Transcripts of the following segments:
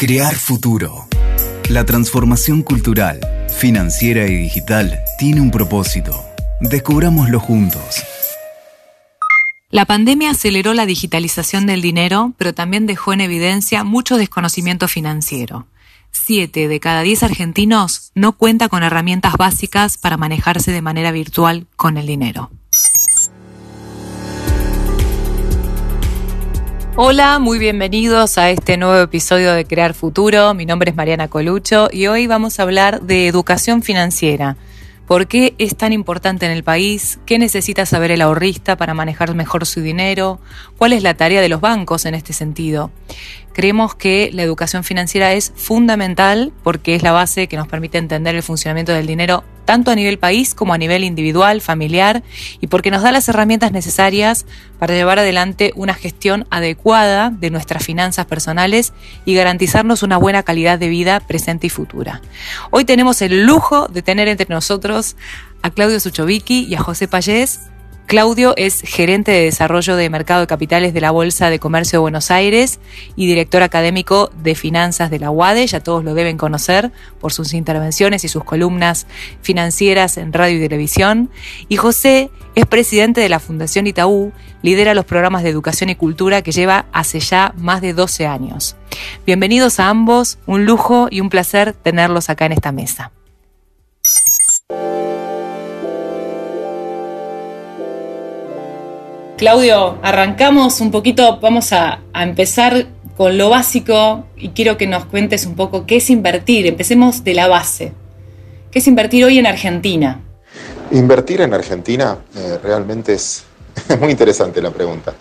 Crear futuro. La transformación cultural, financiera y digital tiene un propósito. Descubrámoslo juntos. La pandemia aceleró la digitalización del dinero, pero también dejó en evidencia mucho desconocimiento financiero. Siete de cada diez argentinos no cuenta con herramientas básicas para manejarse de manera virtual con el dinero. Hola, muy bienvenidos a este nuevo episodio de Crear Futuro. Mi nombre es Mariana Colucho y hoy vamos a hablar de educación financiera. ¿Por qué es tan importante en el país? ¿Qué necesita saber el ahorrista para manejar mejor su dinero? ¿Cuál es la tarea de los bancos en este sentido? Creemos que la educación financiera es fundamental porque es la base que nos permite entender el funcionamiento del dinero tanto a nivel país como a nivel individual, familiar, y porque nos da las herramientas necesarias para llevar adelante una gestión adecuada de nuestras finanzas personales y garantizarnos una buena calidad de vida presente y futura. Hoy tenemos el lujo de tener entre nosotros a Claudio Suchovicki y a José Payés, Claudio es gerente de desarrollo de mercado de capitales de la Bolsa de Comercio de Buenos Aires y director académico de finanzas de la UADE, ya todos lo deben conocer por sus intervenciones y sus columnas financieras en radio y televisión. Y José es presidente de la Fundación Itaú, lidera los programas de educación y cultura que lleva hace ya más de 12 años. Bienvenidos a ambos, un lujo y un placer tenerlos acá en esta mesa. Claudio, arrancamos un poquito, vamos a, empezar con lo básico y quiero que nos cuentes un poco qué es invertir. Empecemos de la base. ¿Qué es invertir hoy en Argentina? Invertir en Argentina eh, realmente es muy interesante la pregunta.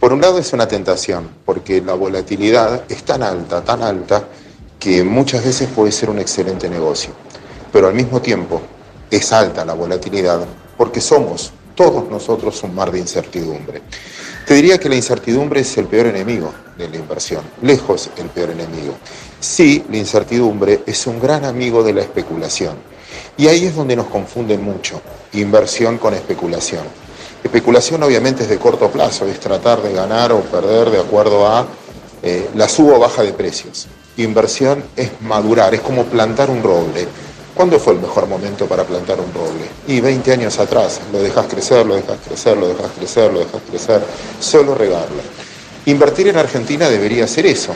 Por un lado es una tentación, porque la volatilidad es tan alta, tan alta, que muchas veces puede ser un excelente negocio. Pero al mismo tiempo es alta la volatilidad porque somos todos nosotros un mar de incertidumbre. Te diría que la incertidumbre es el peor enemigo de la inversión, lejos el peor enemigo. Sí, la incertidumbre es un gran amigo de la especulación. Y ahí es donde nos confunden mucho, inversión con especulación. Especulación obviamente es de corto plazo, es tratar de ganar o perder de acuerdo a eh, la suba o baja de precios. Inversión es madurar, es como plantar un roble ¿Cuándo fue el mejor momento para plantar un roble? Y 20 años atrás, lo dejas crecer, lo dejas crecer, lo dejas crecer, lo dejas crecer, solo regarlo. Invertir en Argentina debería ser eso,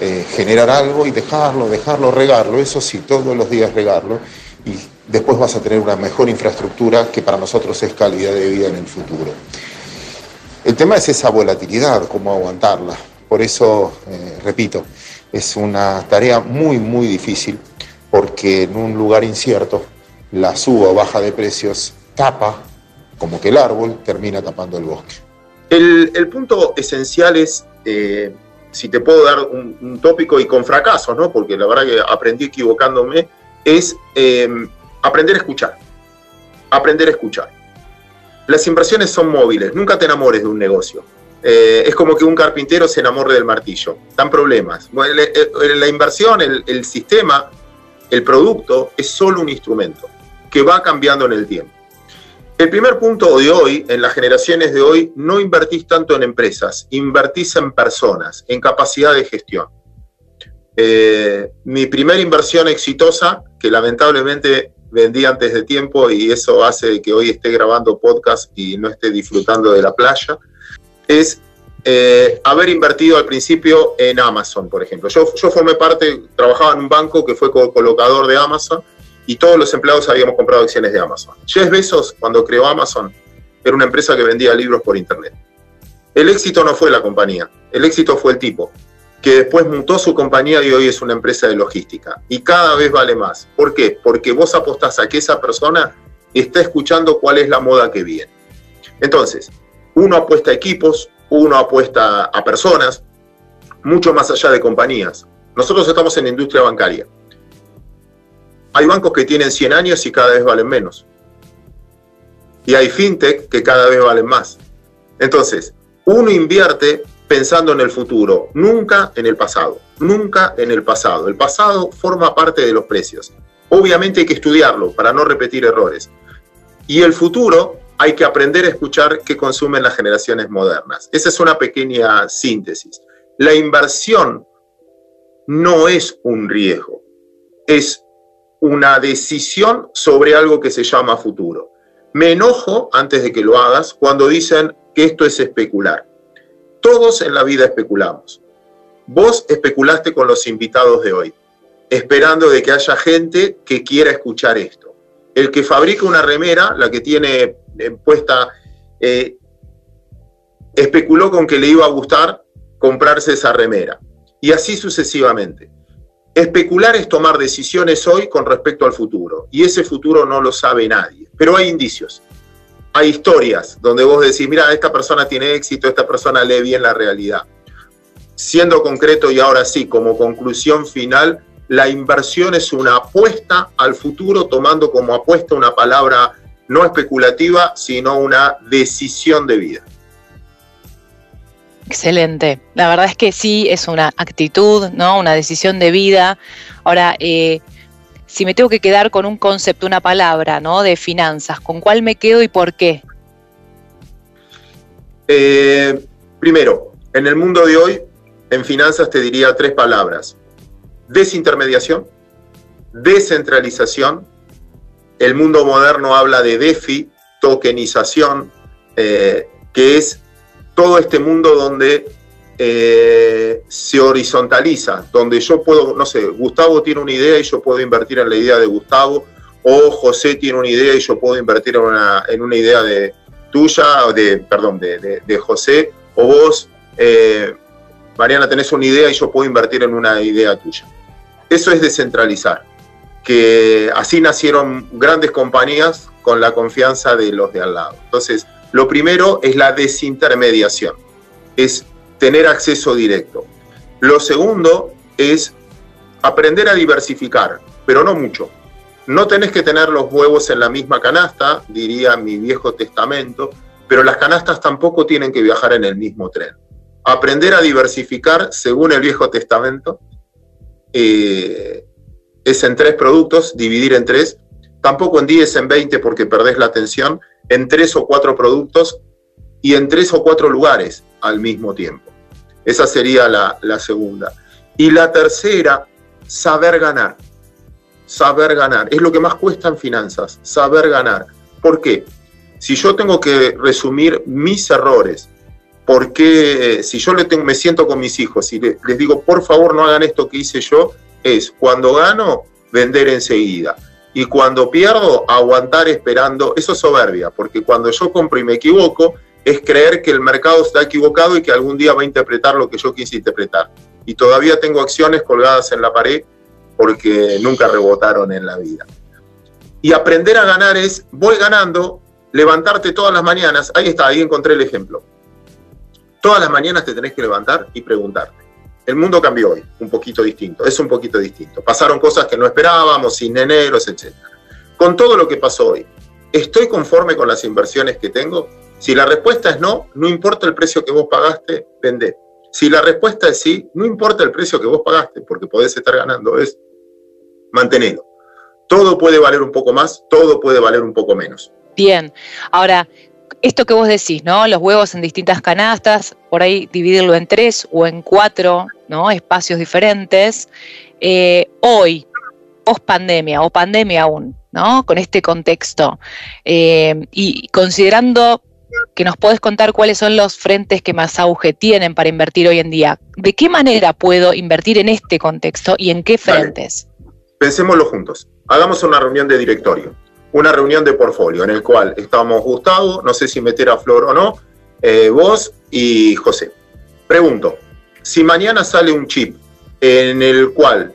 eh, generar algo y dejarlo, dejarlo, regarlo, eso sí, todos los días regarlo, y después vas a tener una mejor infraestructura que para nosotros es calidad de vida en el futuro. El tema es esa volatilidad, cómo aguantarla. Por eso, eh, repito, es una tarea muy, muy difícil porque en un lugar incierto la suba o baja de precios tapa, como que el árbol termina tapando el bosque. El, punto esencial es, eh, si te puedo dar un, tópico y con fracaso, ¿no? porque la verdad que aprendí equivocándome, es eh, aprender a escuchar. Aprender a escuchar. Las inversiones son móviles, nunca te enamores de un negocio. Eh, es como que un carpintero se enamore del martillo. Dan problemas. la, inversión, el sistema, el producto es solo un instrumento que va cambiando en el tiempo. El primer punto de hoy, en las generaciones de hoy, no invertís tanto en empresas, invertís en personas, en capacidad de gestión. Eh, mi primera inversión exitosa, que lamentablemente vendí antes de tiempo y eso hace que hoy esté grabando podcast y no esté disfrutando de la playa, es eh, haber invertido al principio en Amazon, por ejemplo. Yo, formé parte, trabajaba en un banco que fue colocador de Amazon y todos los empleados habíamos comprado acciones de Amazon. Jeff Bezos, cuando creó Amazon, era una empresa que vendía libros por Internet. El éxito no fue la compañía, el éxito fue el tipo, que después mutó su compañía y hoy es una empresa de logística. Y cada vez vale más. ¿Por qué? Porque vos apostás a que esa persona está escuchando cuál es la moda que viene. Entonces, uno apuesta a equipos, uno apuesta a personas, mucho más allá de compañías. Nosotros estamos en la industria bancaria. Hay bancos que tienen 100 años y cada vez valen menos. Y hay fintech que cada vez valen más. Entonces, uno invierte pensando en el futuro, nunca en el pasado, nunca en el pasado. El pasado forma parte de los precios. Obviamente hay que estudiarlo para no repetir errores. Y el futuro hay que aprender a escuchar qué consumen las generaciones modernas. Esa es una pequeña síntesis. La inversión no es un riesgo, es una decisión sobre algo que se llama futuro. Me enojo antes de que lo hagas cuando dicen que esto es especular. Todos en la vida especulamos. Vos especulaste con los invitados de hoy, esperando de que haya gente que quiera escuchar esto. El que fabrica una remera, la que tiene puesta, eh, especuló con que le iba a gustar comprarse esa remera. Y así sucesivamente. Especular es tomar decisiones hoy con respecto al futuro, y ese futuro no lo sabe nadie, pero hay indicios. Hay historias donde vos decís, mira, esta persona tiene éxito, esta persona lee bien la realidad. Siendo concreto y ahora sí, como conclusión final, la inversión es una apuesta al futuro, tomando como apuesta una palabra no especulativa, sino una decisión de vida. Excelente. La verdad es que sí, es una actitud, ¿no? Una decisión de vida. Ahora, eh, si me tengo que quedar con un concepto, una palabra, ¿no? De finanzas, ¿con cuál me quedo y por qué? Eh, primero, en el mundo de hoy, en finanzas te diría tres palabras. Desintermediación, descentralización. El mundo moderno habla de DeFi, tokenización, eh, que es todo este mundo donde eh, se horizontaliza, donde yo puedo, no sé, Gustavo tiene una idea y yo puedo invertir en la idea de Gustavo, o José tiene una idea y yo puedo invertir en una, en una idea de tuya, de, perdón, de, José, o vos, eh, Mariana, tenés una idea y yo puedo invertir en una idea tuya. Eso es descentralizar, que así nacieron grandes compañías con la confianza de los de al lado. Entonces, lo primero es la desintermediación, es tener acceso directo. Lo segundo es aprender a diversificar, pero no mucho. No tenés que tener los huevos en la misma canasta, diría mi viejo testamento, pero las canastas tampoco tienen que viajar en el mismo tren. Aprender a diversificar, según el viejo testamento, eh, es en tres productos, dividir en tres, tampoco en 10, en 20 porque perdés la atención, en tres o cuatro productos y en tres o cuatro lugares al mismo tiempo. Esa sería la, segunda. Y la tercera, saber ganar. Saber ganar. Es lo que más cuesta en finanzas, saber ganar. ¿Por qué? Si yo tengo que resumir mis errores, porque si yo le tengo, me siento con mis hijos y les digo, por favor no hagan esto que hice yo, es cuando gano, vender enseguida y cuando pierdo, aguantar esperando, eso es soberbia, porque cuando yo compro y me equivoco, es creer que el mercado está equivocado y que algún día va a interpretar lo que yo quise interpretar. Y todavía tengo acciones colgadas en la pared porque nunca rebotaron en la vida. Y aprender a ganar es, voy ganando, levantarte todas las mañanas, ahí está, ahí encontré el ejemplo. Todas las mañanas te tenés que levantar y preguntarte, el mundo cambió hoy, un poquito distinto, es un poquito distinto. Pasaron cosas que no esperábamos, sin eneros, etc. Con todo lo que pasó hoy, ¿estoy conforme con las inversiones que tengo? Si la respuesta es no, no importa el precio que vos pagaste, vendé. Si la respuesta es sí, no importa el precio que vos pagaste, porque podés estar ganando, es mantenerlo. Todo puede valer un poco más, todo puede valer un poco menos. Bien, ahora, esto que vos decís, ¿no? Los huevos en distintas canastas, por ahí dividirlo en tres o en cuatro, ¿no? Espacios diferentes. Eh, hoy, post pandemia o pandemia aún, ¿no? Con este contexto. Eh, y considerando que nos podés contar cuáles son los frentes que más auge tienen para invertir hoy en día. ¿De qué manera puedo invertir en este contexto y en qué frentes? Pensémoslo juntos. Hagamos una reunión de directorio una reunión de portfolio en el cual estamos Gustavo, no sé si meter a Flor o no, eh, vos y José. Pregunto, si mañana sale un chip en el cual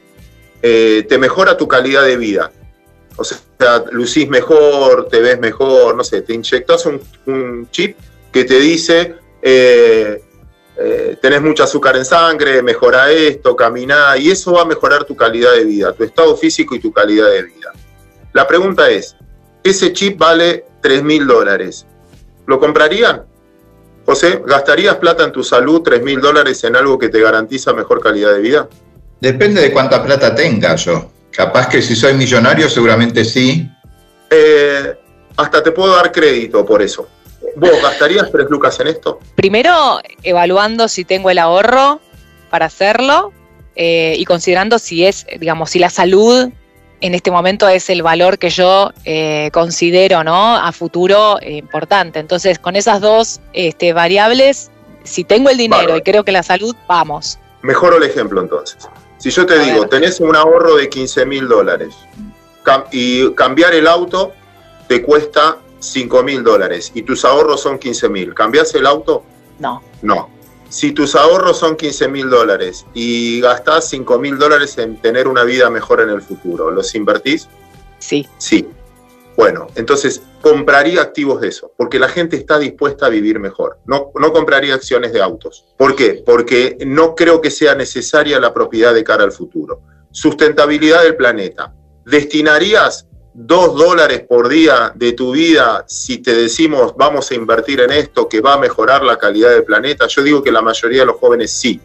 eh, te mejora tu calidad de vida, o sea, lucís mejor, te ves mejor, no sé, te inyectas un, chip que te dice, eh, tenés mucha azúcar en sangre, mejora esto, camina, y eso va a mejorar tu calidad de vida, tu estado físico y tu calidad de vida. La pregunta es, ese chip vale 3 mil dólares. ¿Lo comprarían? José, ¿gastarías plata en tu salud, 3 mil dólares en algo que te garantiza mejor calidad de vida? Depende de cuánta plata tenga yo. Capaz que si soy millonario seguramente sí. Eh, hasta te puedo dar crédito por eso. ¿Vos gastarías 3 lucas en esto? Primero, evaluando si tengo el ahorro para hacerlo eh, y considerando si es, digamos, si la salud en este momento es el valor que yo eh, considero, ¿no? A futuro eh, importante. Entonces, con esas dos este, variables, si tengo el dinero y creo que la salud, vamos. Mejoro el ejemplo entonces. Si yo te digo, tenés un ahorro de 15 mil dólares y cambiar el auto te cuesta 5 mil dólares y tus ahorros son 15 mil, ¿cambiás el auto? No. No. Si tus ahorros son 15 mil dólares y gastás 5 mil dólares en tener una vida mejor en el futuro, ¿los invertís? Sí. Sí. Bueno, entonces compraría activos de eso, porque la gente está dispuesta a vivir mejor. No, no compraría acciones de autos. ¿Por qué? Porque no creo que sea necesaria la propiedad de cara al futuro. Sustentabilidad del planeta. ¿Destinarías dos dólares por día de tu vida si te decimos vamos a invertir en esto que va a mejorar la calidad del planeta? Yo digo que la mayoría de los jóvenes sí.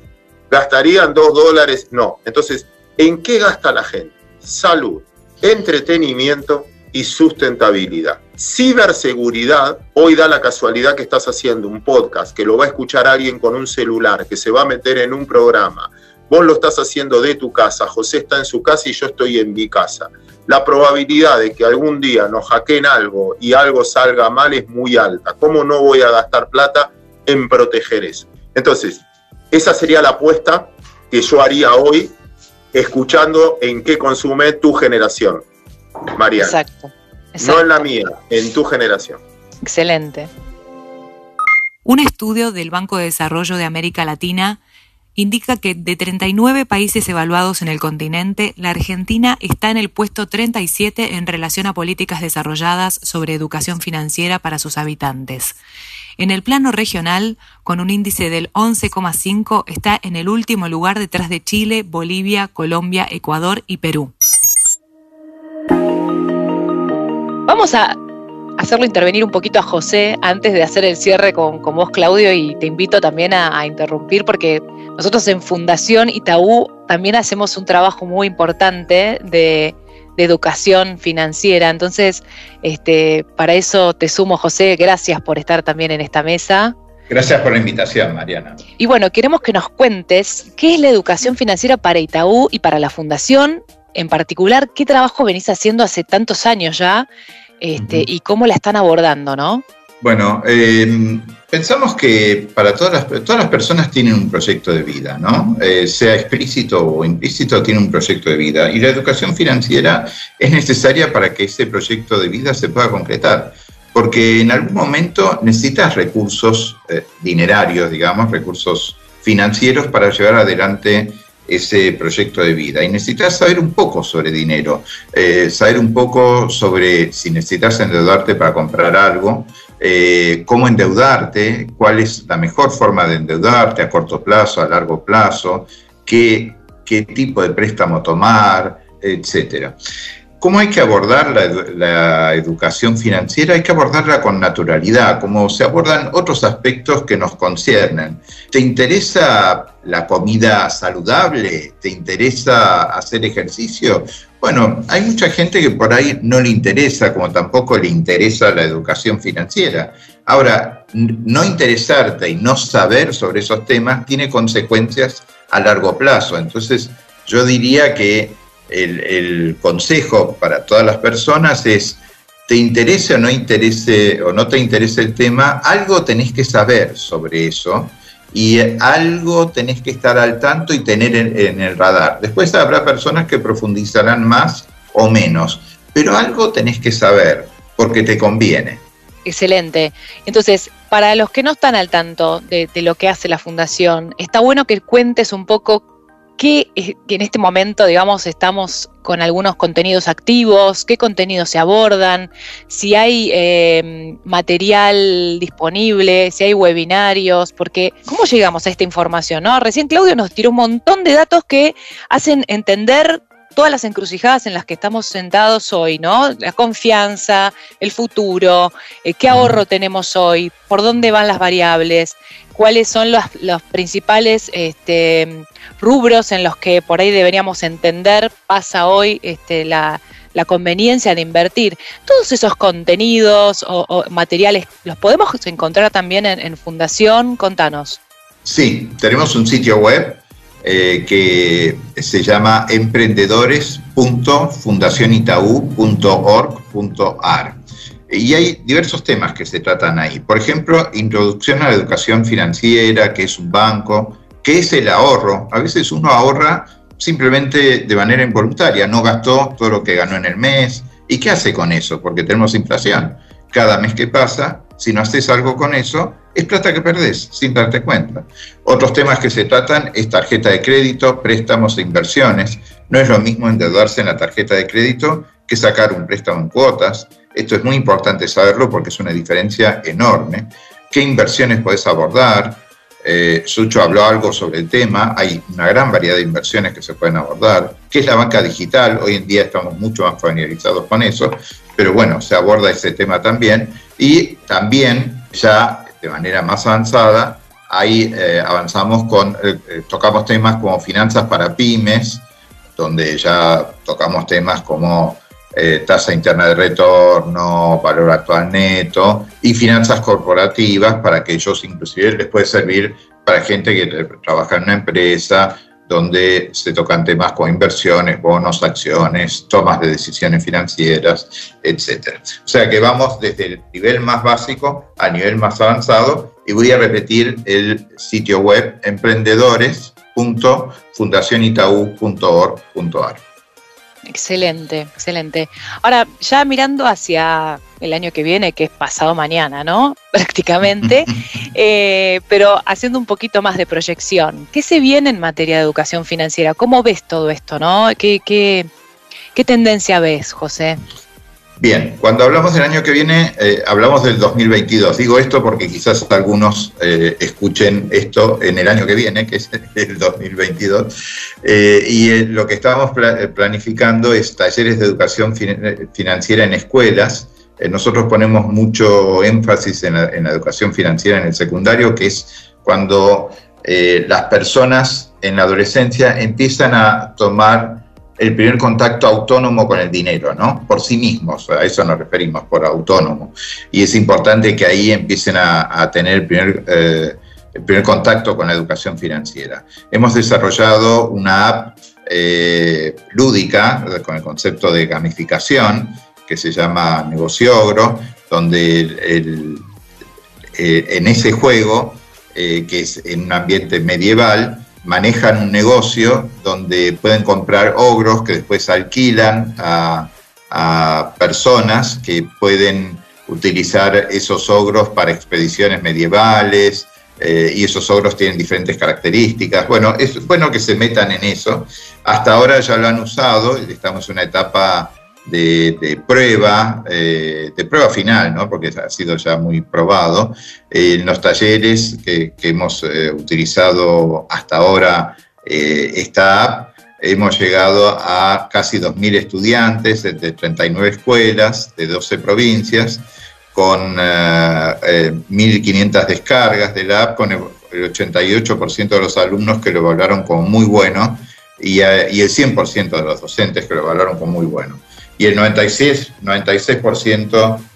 ¿Gastarían dos dólares? No. Entonces, ¿en qué gasta la gente? Salud, entretenimiento y sustentabilidad. Ciberseguridad, hoy da la casualidad que estás haciendo un podcast, que lo va a escuchar alguien con un celular, que se va a meter en un programa. Vos lo estás haciendo de tu casa, José está en su casa y yo estoy en mi casa la probabilidad de que algún día nos hackeen algo y algo salga mal es muy alta. ¿Cómo no voy a gastar plata en proteger eso? Entonces, esa sería la apuesta que yo haría hoy escuchando en qué consume tu generación, Mariana. Exacto, No en la mía, en tu generación. Excelente. Un estudio del Banco de Desarrollo de América Latina indica que de 39 países evaluados en el continente, la Argentina está en el puesto 37 en relación a políticas desarrolladas sobre educación financiera para sus habitantes. En el plano regional, con un índice del 11,5, está en el último lugar detrás de Chile, Bolivia, Colombia, Ecuador y Perú. Vamos a hacerlo intervenir un poquito a José antes de hacer el cierre con, vos, Claudio, y te invito también a, interrumpir porque nosotros en Fundación Itaú también hacemos un trabajo muy importante de, educación financiera. Entonces, este, para eso te sumo, José, gracias por estar también en esta mesa. Gracias por la invitación, Mariana. Y bueno, queremos que nos cuentes qué es la educación financiera para Itaú y para la Fundación. En particular, ¿qué trabajo venís haciendo hace tantos años ya este, y cómo la están abordando, ¿no? Bueno, em, pensamos que para todas las, todas las personas tienen un proyecto de vida, ¿no? Eh, sea explícito o implícito, tiene un proyecto de vida. Y la educación financiera es necesaria para que ese proyecto de vida se pueda concretar. Porque en algún momento necesitas recursos eh, dinerarios, digamos, recursos financieros para llevar adelante ese proyecto de vida. Y necesitas saber un poco sobre dinero, eh, saber un poco sobre si necesitas endeudarte para comprar algo, eh, cómo endeudarte, cuál es la mejor forma de endeudarte a corto plazo, a largo plazo, qué, qué tipo de préstamo tomar, etcétera. ¿Cómo hay que abordar la, educación financiera? Hay que abordarla con naturalidad, como se abordan otros aspectos que nos conciernen. ¿Te interesa la comida saludable? ¿Te interesa hacer ejercicio? Bueno, hay mucha gente que por ahí no le interesa, como tampoco le interesa la educación financiera. Ahora, no interesarte y no saber sobre esos temas tiene consecuencias a largo plazo. Entonces, yo diría que el, consejo para todas las personas es, te interese o no interese o no te interese el tema, algo tenés que saber sobre eso y algo tenés que estar al tanto y tener en, el radar. Después habrá personas que profundizarán más o menos, pero algo tenés que saber porque te conviene. Excelente. Entonces, para los que no están al tanto de, de, lo que hace la fundación, está bueno que cuentes un poco ¿Qué en este momento, digamos, estamos con algunos contenidos activos? ¿Qué contenidos se abordan? Si hay em, material disponible, si hay webinarios, porque ¿cómo llegamos a esta información? No? Recién Claudio nos tiró un montón de datos que hacen entender todas las encrucijadas en las que estamos sentados hoy, ¿no? La confianza, el futuro, eh, qué ahorro tenemos hoy, por dónde van las variables, cuáles son los, los principales este, rubros en los que por ahí deberíamos entender pasa hoy este, la, conveniencia de invertir. Todos esos contenidos o, materiales, ¿los podemos encontrar también en, Fundación? Contanos. Sí, tenemos un sitio web eh, que se llama emprendedores.fundacionitaú.org.ar. Y hay diversos temas que se tratan ahí. Por ejemplo, introducción a la educación financiera, qué es un banco, qué es el ahorro. A veces uno ahorra simplemente de manera involuntaria, no gastó todo lo que ganó en el mes. ¿Y qué hace con eso? Porque tenemos inflación. Cada mes que pasa, si no haces algo con eso, es plata que perdés sin darte cuenta. Otros temas que se tratan es tarjeta de crédito, préstamos e inversiones. No es lo mismo endeudarse en la tarjeta de crédito que sacar un préstamo en cuotas. Esto es muy importante saberlo porque es una diferencia enorme. ¿Qué inversiones podés abordar? Eh, Sucho habló algo sobre el tema, hay una gran variedad de inversiones que se pueden abordar. ¿Qué es la banca digital? Hoy en día estamos mucho más familiarizados con eso, pero bueno, se aborda ese tema también. Y también ya de manera más avanzada, ahí eh, avanzamos con, eh, tocamos temas como finanzas para pymes, donde ya tocamos temas como tasa interna de retorno, valor actual neto y finanzas corporativas para que ellos inclusive les puede servir para gente que trabaja en una empresa donde se tocan temas como inversiones, bonos, acciones, tomas de decisiones financieras, etc. O sea que vamos desde el nivel más básico a nivel más avanzado y voy a repetir el sitio web emprendedores.fundacionitaú.org.ar. Excelente, excelente. Ahora, ya mirando hacia el año que viene, que es pasado mañana, ¿no? Prácticamente, eh, pero haciendo un poquito más de proyección. ¿Qué se viene en materia de educación financiera? ¿Cómo ves todo esto, no? ¿Qué, qué, qué tendencia ves, José? Bien, cuando hablamos del año que viene, eh, hablamos del 2022. Digo esto porque quizás algunos eh, escuchen esto en el año que viene, que es el 2022. Eh, y lo que estábamos planificando es talleres de educación financiera en escuelas. nosotros ponemos mucho énfasis en la, en la, educación financiera en el secundario, que es cuando las personas en la adolescencia empiezan a tomar el primer contacto autónomo con el dinero, ¿no? Por sí mismos, a eso nos referimos, por autónomo. Y es importante que ahí empiecen a, tener el primer, eh, el primer, contacto con la educación financiera. Hemos desarrollado una app eh, lúdica con el concepto de gamificación que se llama Negociogro, donde eh, en ese juego, que es en un ambiente medieval, manejan un negocio donde pueden comprar ogros que después alquilan a, personas que pueden utilizar esos ogros para expediciones medievales, eh, y esos ogros tienen diferentes características. Bueno, es bueno que se metan en eso. Hasta ahora ya lo han usado, estamos en una etapa de, prueba, eh, de prueba final, ¿no? porque ha sido ya muy probado, en los talleres que, hemos eh, utilizado hasta ahora eh, esta app, hemos llegado a casi 2.000 estudiantes de, 39 escuelas de 12 provincias, con 1.500 descargas de la app, con el, 88% de los alumnos que lo evaluaron como muy bueno y, y el 100% de los docentes que lo evaluaron como muy bueno y el 96%, 96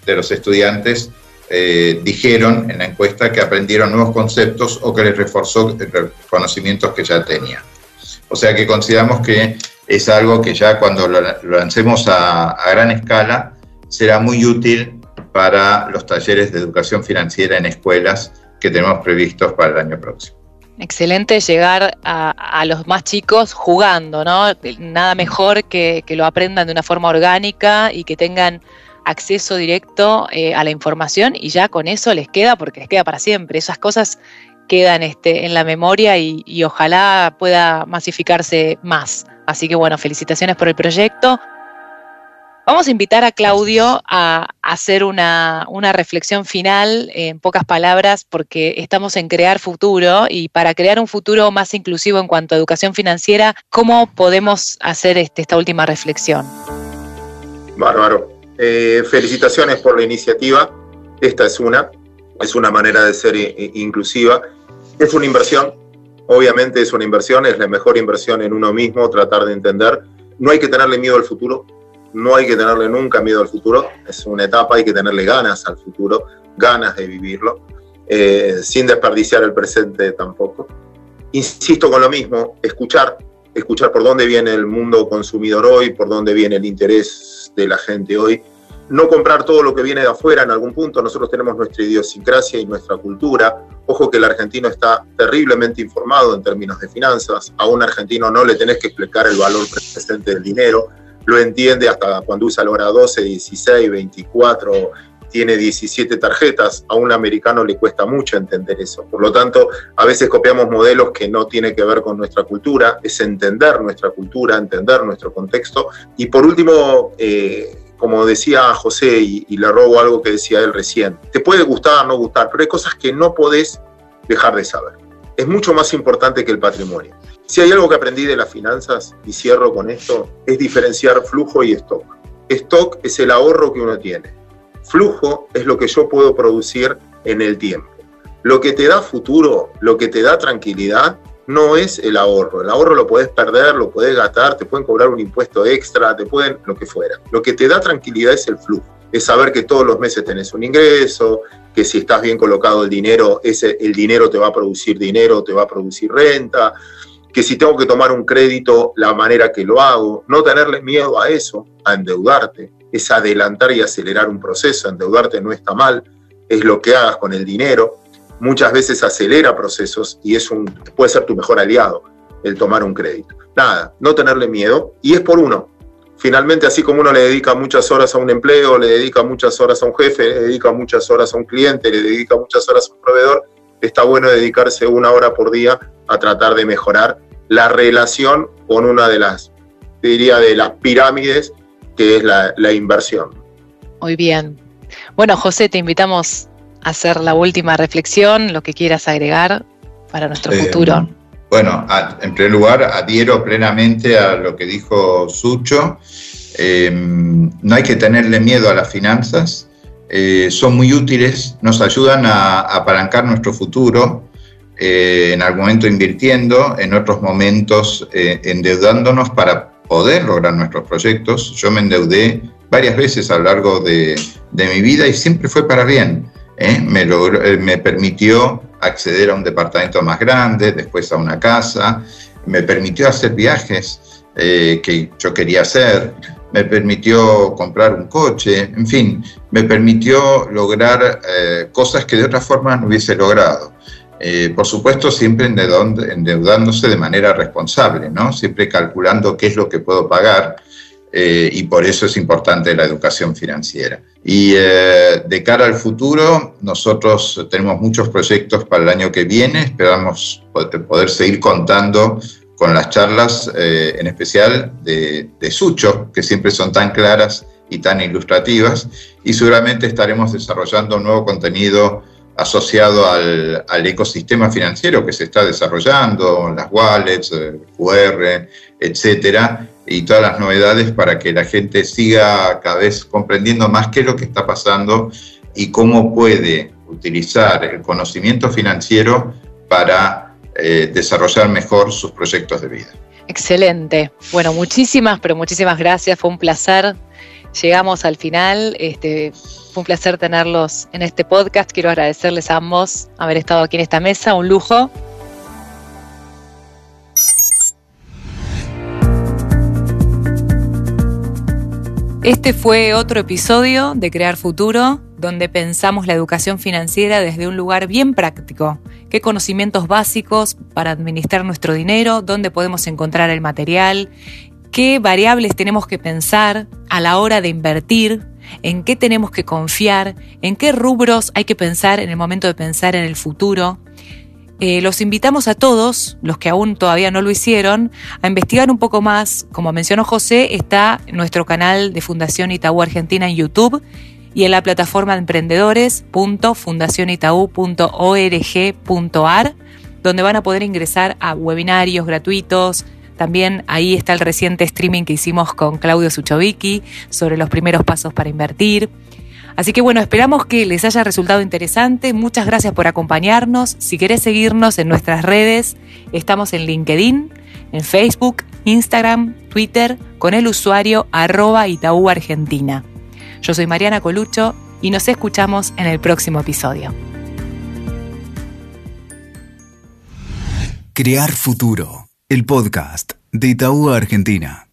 de los estudiantes eh, dijeron en la encuesta que aprendieron nuevos conceptos o que les reforzó conocimientos que ya tenían. O sea que consideramos que es algo que ya cuando lo, lancemos a, a gran escala será muy útil para los talleres de educación financiera en escuelas que tenemos previstos para el año próximo. Excelente llegar a, los más chicos jugando, ¿no? Nada mejor que, que, lo aprendan de una forma orgánica y que tengan acceso directo eh, a la información y ya con eso les queda, porque les queda para siempre. Esas cosas quedan este, en la memoria y ojalá pueda masificarse más. Así que bueno, felicitaciones por el proyecto. Vamos a invitar a Claudio a hacer una, reflexión final en pocas palabras porque estamos en crear futuro y para crear un futuro más inclusivo en cuanto a educación financiera, ¿cómo podemos hacer este, esta última reflexión? Bárbaro. Eh, felicitaciones por la iniciativa. Esta es una, es una manera de ser inclusiva. Es una inversión, obviamente es una inversión, es la mejor inversión en uno mismo, tratar de entender. No hay que tenerle miedo al futuro, no hay que tenerle nunca miedo al futuro, es una etapa, hay que tenerle ganas al futuro, ganas de vivirlo, eh, sin desperdiciar el presente tampoco. insisto con lo mismo, escuchar, escuchar por dónde viene el mundo consumidor hoy, por dónde viene el interés de la gente hoy. No comprar todo lo que viene de afuera en algún punto. Nosotros tenemos nuestra idiosincrasia y nuestra cultura. Ojo que el argentino está terriblemente informado en términos de finanzas. A un argentino no le tenés que explicar el valor presente del dinero. Lo entiende hasta cuando usa la hora 12, 16, 24 tiene 17 tarjetas, a un americano le cuesta mucho entender eso. Por lo tanto, a veces copiamos modelos que no tienen que ver con nuestra cultura, es entender nuestra cultura, entender nuestro contexto. Y por último, eh, como decía José, y, y, le robo algo que decía él recién, te puede gustar o no gustar, pero hay cosas que no podés dejar de saber. Es mucho más importante que el patrimonio. Si hay algo que aprendí de las finanzas, y cierro con esto, es diferenciar flujo y stock. Stock es el ahorro que uno tiene Flujo es lo que yo puedo producir en el tiempo. Lo que te da futuro, lo que te da tranquilidad, no es el ahorro. El ahorro lo puedes perder, lo puedes gastar, te pueden cobrar un impuesto extra, te pueden lo que fuera. Lo que te da tranquilidad es el flujo. Es saber que todos los meses tenés un ingreso, que si estás bien colocado el dinero, ese, el dinero te va a producir dinero, te va a producir renta, que si tengo que tomar un crédito, la manera que lo hago, no tenerle miedo a eso, a endeudarte, es adelantar y acelerar un proceso. Endeudarte no está mal, es lo que hagas con el dinero. Muchas veces acelera procesos y es un, puede ser tu mejor aliado el tomar un crédito. Nada, no tenerle miedo y es por uno. Finalmente, así como uno le dedica muchas horas a un empleo, le dedica muchas horas a un jefe, le dedica muchas horas a un cliente, le dedica muchas horas a un proveedor, está bueno dedicarse una hora por día a tratar de mejorar la relación con una de las, diría, de las pirámides que es la, inversión. Muy bien. Bueno, José, te invitamos a hacer la última reflexión, lo que quieras agregar para nuestro eh, futuro. Bueno, en primer lugar, adhiero plenamente a lo que dijo Sucho. Em, no hay que tenerle miedo a las finanzas. Eh, son muy útiles, nos ayudan a, apalancar nuestro futuro, eh, en algún momento invirtiendo, en otros momentos endeudándonos para poder lograr nuestros proyectos. Yo me endeudé varias veces a lo largo de, mi vida y siempre fue para bien. ¿eh? Me, eh, me permitió acceder a un departamento más grande, después a una casa, me permitió hacer viajes eh, que yo quería hacer, me permitió comprar un coche, en fin, me permitió lograr cosas que de otra forma no hubiese logrado. Eh, por supuesto, siempre endeudándose de manera responsable, ¿no? Siempre calculando qué es lo que puedo pagar eh, y por eso es importante la educación financiera. Y eh, de cara al futuro, nosotros tenemos muchos proyectos para el año que viene, esperamos poder seguir contando con las charlas, en especial de, de Sucho, que siempre son tan claras y tan ilustrativas, y seguramente estaremos desarrollando un nuevo contenido asociado al, ecosistema financiero que se está desarrollando, las wallets, QR, etcétera, y todas las novedades para que la gente siga cada vez comprendiendo más qué es lo que está pasando y cómo puede utilizar el conocimiento financiero para eh, desarrollar mejor sus proyectos de vida. Excelente. Bueno, muchísimas, pero muchísimas gracias. Fue un placer. Llegamos al final. Este, fue un placer tenerlos en este podcast. Quiero agradecerles a ambos haber estado aquí en esta mesa. Un lujo. Este fue otro episodio de Crear Futuro, donde pensamos la educación financiera desde un lugar bien práctico. ¿Qué conocimientos básicos para administrar nuestro dinero? ¿Dónde podemos encontrar el material? ¿Qué variables tenemos que pensar a la hora de invertir? en qué tenemos que confiar, en qué rubros hay que pensar en el momento de pensar en el futuro. Eh, los invitamos a todos, los que aún todavía no lo hicieron, a investigar un poco más. Como mencionó José, está nuestro canal de Fundación Itaú Argentina en YouTube y en la plataforma de emprendedores.fundacionitaú.org.ar, donde van a poder ingresar a webinarios gratuitos, también ahí está el reciente streaming que hicimos con Claudio Suchovicki sobre los primeros pasos para invertir. Así que bueno, esperamos que les haya resultado interesante. Muchas gracias por acompañarnos. Si querés seguirnos en nuestras redes, estamos en LinkedIn, en Facebook, Instagram, Twitter, con el usuario arroba Itaú Argentina. Yo soy Mariana Colucho y nos escuchamos en el próximo episodio. Crear Futuro, el podcast de Itaú Argentina.